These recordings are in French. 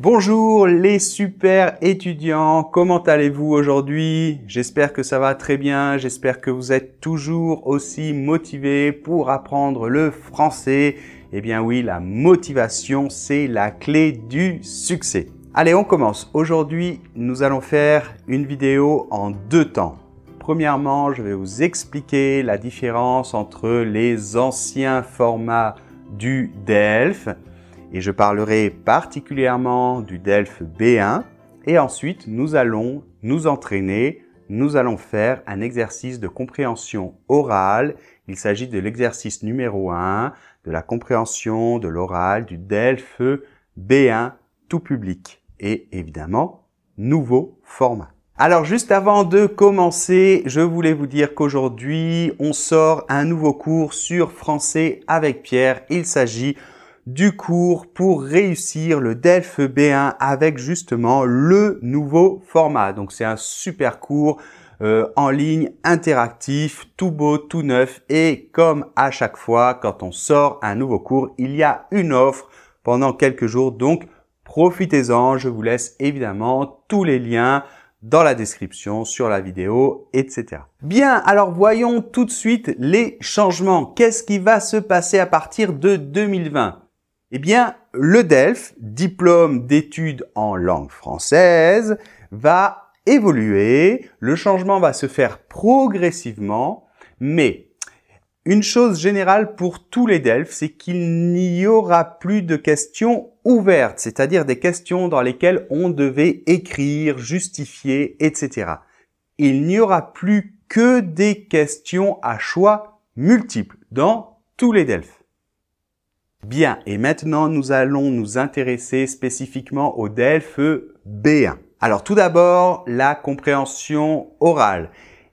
Bonjour les super étudiants, comment allez-vous aujourd'hui? J'espère que ça va très bien, j'espère que vous êtes toujours aussi motivés pour apprendre le français. Eh bien oui, la motivation, c'est la clé du succès. Allez, on commence. Aujourd'hui, nous allons faire une vidéo en deux temps. Premièrement, je vais vous expliquer la différence entre les anciens formats du DELF et je parlerai particulièrement du DELF B1 et ensuite nous allons nous entraîner, nous allons faire un exercice de compréhension orale. Il s'agit de l'exercice numéro 1 de la compréhension de l'oral du DELF B1 tout public et évidemment nouveau format. Alors juste avant de commencer, je voulais vous dire qu'aujourd'hui, on sort un nouveau cours sur français avec Pierre. Il s'agit du cours pour réussir le DELF B1 avec justement le nouveau format. Donc c'est un super cours euh, en ligne interactif, tout beau, tout neuf et comme à chaque fois quand on sort un nouveau cours, il y a une offre pendant quelques jours. Donc profitez-en, je vous laisse évidemment tous les liens dans la description, sur la vidéo, etc. Bien, alors voyons tout de suite les changements. Qu'est-ce qui va se passer à partir de 2020 eh bien, le DELF, diplôme d'études en langue française, va évoluer. Le changement va se faire progressivement, mais une chose générale pour tous les DELF, c'est qu'il n'y aura plus de questions ouvertes, c'est-à-dire des questions dans lesquelles on devait écrire, justifier, etc. Il n'y aura plus que des questions à choix multiples dans tous les DELF. Bien, et maintenant nous allons nous intéresser spécifiquement au DELF B1. Alors tout d'abord, la compréhension orale.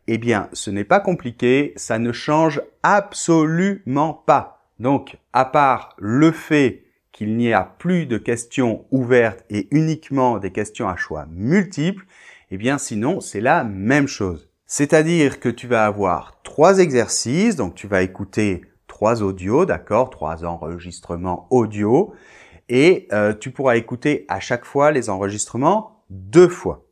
Eh bien, ce n'est pas compliqué, ça ne change absolument pas. Donc, à part le fait qu'il n'y a plus de questions ouvertes et uniquement des questions à choix multiples, eh bien sinon, c'est la même chose. C'est-à-dire que tu vas avoir trois exercices, donc tu vas écouter trois audios, d'accord, trois enregistrements audio, et euh, tu pourras écouter à chaque fois les enregistrements deux fois.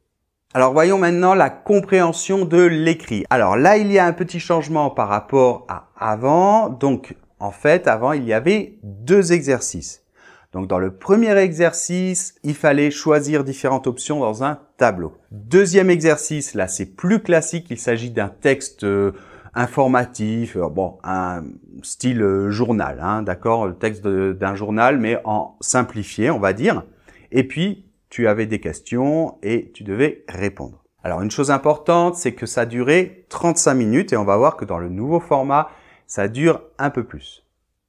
Alors voyons maintenant la compréhension de l'écrit. Alors là, il y a un petit changement par rapport à avant. Donc en fait, avant, il y avait deux exercices. Donc dans le premier exercice, il fallait choisir différentes options dans un tableau. Deuxième exercice, là c'est plus classique, il s'agit d'un texte euh, informatif, euh, bon, un style euh, journal, hein, d'accord, le texte d'un journal, mais en simplifié, on va dire. Et puis, tu avais des questions et tu devais répondre. Alors, une chose importante, c'est que ça durait 35 minutes et on va voir que dans le nouveau format, ça dure un peu plus.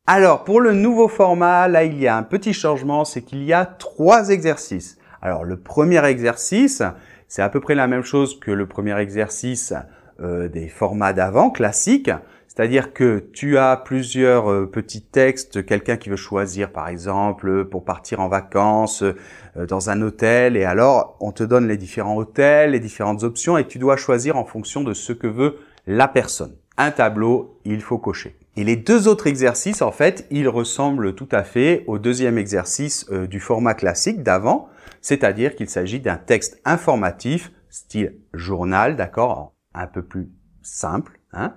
Alors, pour le nouveau format, là, il y a un petit changement, c'est qu'il y a trois exercices. Alors, le premier exercice, c'est à peu près la même chose que le premier exercice euh, des formats d'avant classiques, c'est-à-dire que tu as plusieurs euh, petits textes, quelqu'un qui veut choisir par exemple pour partir en vacances euh, dans un hôtel et alors on te donne les différents hôtels, les différentes options et tu dois choisir en fonction de ce que veut la personne. Un tableau, il faut cocher. Et les deux autres exercices, en fait, ils ressemblent tout à fait au deuxième exercice du format classique d'avant, c'est-à-dire qu'il s'agit d'un texte informatif, style journal, d'accord, un peu plus simple, hein,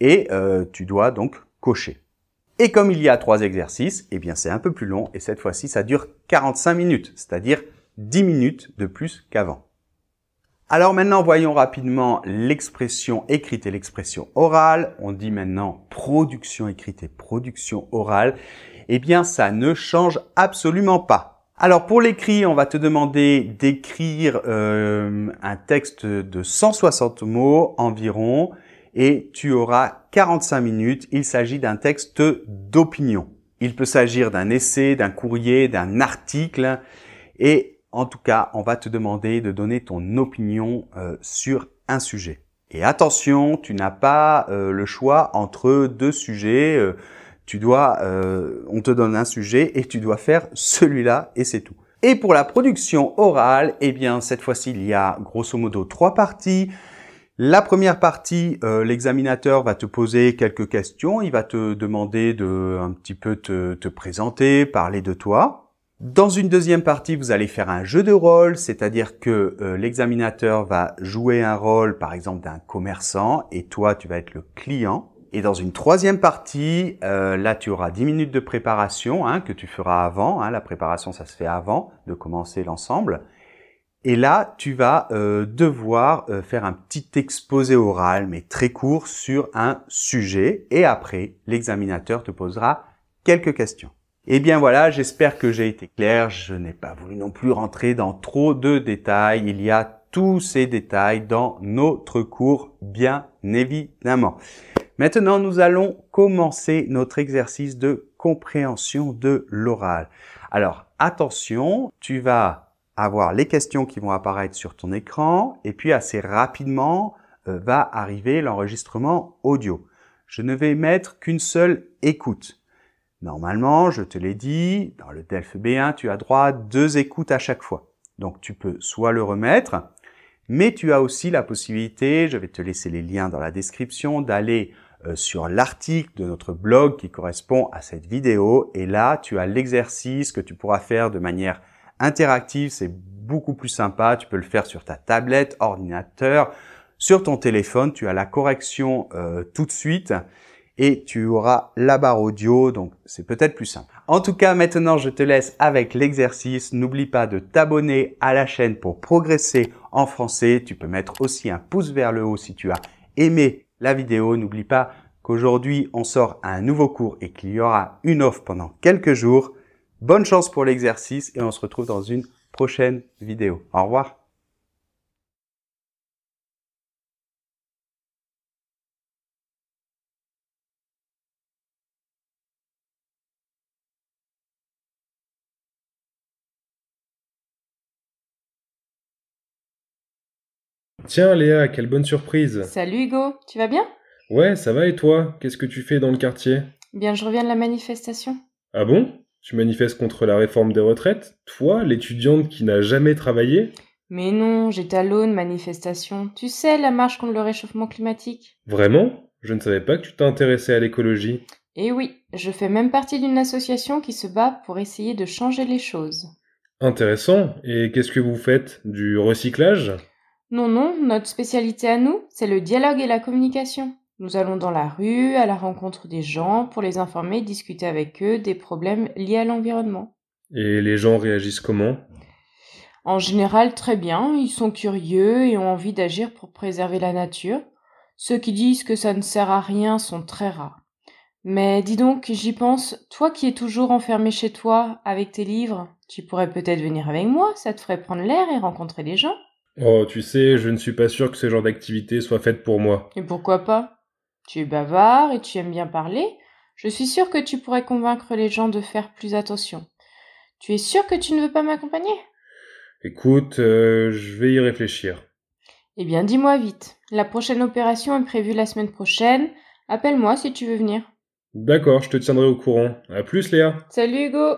et euh, tu dois donc cocher. Et comme il y a trois exercices, eh bien c'est un peu plus long, et cette fois-ci ça dure 45 minutes, c'est-à-dire 10 minutes de plus qu'avant. Alors maintenant, voyons rapidement l'expression écrite et l'expression orale. On dit maintenant production écrite et production orale. Eh bien, ça ne change absolument pas. Alors pour l'écrit, on va te demander d'écrire euh, un texte de 160 mots environ et tu auras 45 minutes. Il s'agit d'un texte d'opinion. Il peut s'agir d'un essai, d'un courrier, d'un article et en tout cas, on va te demander de donner ton opinion euh, sur un sujet. Et attention, tu n'as pas euh, le choix entre deux sujets tu dois, euh, on te donne un sujet et tu dois faire celui-là et c'est tout. Et pour la production orale, eh bien cette fois-ci il y a grosso modo trois parties. La première partie, euh, l'examinateur va te poser quelques questions, il va te demander de un petit peu te, te présenter, parler de toi. Dans une deuxième partie, vous allez faire un jeu de rôle, c'est-à-dire que euh, l'examinateur va jouer un rôle, par exemple, d'un commerçant, et toi, tu vas être le client. Et dans une troisième partie, euh, là, tu auras 10 minutes de préparation hein, que tu feras avant. Hein, la préparation, ça se fait avant de commencer l'ensemble. Et là, tu vas euh, devoir faire un petit exposé oral, mais très court, sur un sujet. Et après, l'examinateur te posera quelques questions. Eh bien voilà, j'espère que j'ai été clair. Je n'ai pas voulu non plus rentrer dans trop de détails. Il y a tous ces détails dans notre cours, bien évidemment. Maintenant, nous allons commencer notre exercice de compréhension de l'oral. Alors, attention, tu vas avoir les questions qui vont apparaître sur ton écran et puis assez rapidement euh, va arriver l'enregistrement audio. Je ne vais mettre qu'une seule écoute. Normalement, je te l'ai dit, dans le DELF B1, tu as droit à deux écoutes à chaque fois. Donc tu peux soit le remettre, mais tu as aussi la possibilité, je vais te laisser les liens dans la description, d'aller euh, sur l'article de notre blog qui correspond à cette vidéo. Et là, tu as l'exercice que tu pourras faire de manière interactive. C'est beaucoup plus sympa. Tu peux le faire sur ta tablette, ordinateur, sur ton téléphone. Tu as la correction euh, tout de suite et tu auras la barre audio, donc c'est peut-être plus simple. En tout cas, maintenant, je te laisse avec l'exercice. N'oublie pas de t'abonner à la chaîne pour progresser en français. Tu peux mettre aussi un pouce vers le haut si tu as aimé la vidéo. N'oublie pas qu'aujourd'hui, on sort un nouveau cours et qu'il y aura une offre pendant quelques jours. Bonne chance pour l'exercice et on se retrouve dans une prochaine vidéo. Au revoir. Tiens Léa, quelle bonne surprise. Salut Hugo, tu vas bien? Ouais, ça va et toi? Qu'est-ce que tu fais dans le quartier? Bien, je reviens de la manifestation. Ah bon? Tu manifestes contre la réforme des retraites? Toi, l'étudiante qui n'a jamais travaillé? Mais non, j'étais à l'aune manifestation. Tu sais, la marche contre le réchauffement climatique? Vraiment? Je ne savais pas que tu t'intéressais à l'écologie. Eh oui, je fais même partie d'une association qui se bat pour essayer de changer les choses. Intéressant. Et qu'est-ce que vous faites? Du recyclage? Non, non, notre spécialité à nous, c'est le dialogue et la communication. Nous allons dans la rue, à la rencontre des gens, pour les informer, discuter avec eux des problèmes liés à l'environnement. Et les gens réagissent comment? En général, très bien, ils sont curieux et ont envie d'agir pour préserver la nature. Ceux qui disent que ça ne sert à rien sont très rares. Mais dis donc, j'y pense, toi qui es toujours enfermé chez toi avec tes livres, tu pourrais peut-être venir avec moi, ça te ferait prendre l'air et rencontrer les gens. Oh, tu sais, je ne suis pas sûr que ce genre d'activité soit faite pour moi. Et pourquoi pas? Tu es bavard et tu aimes bien parler. Je suis sûr que tu pourrais convaincre les gens de faire plus attention. Tu es sûr que tu ne veux pas m'accompagner? Écoute, euh, je vais y réfléchir. Eh bien, dis-moi vite. La prochaine opération est prévue la semaine prochaine. Appelle-moi si tu veux venir. D'accord, je te tiendrai au courant. À plus, Léa. Salut Hugo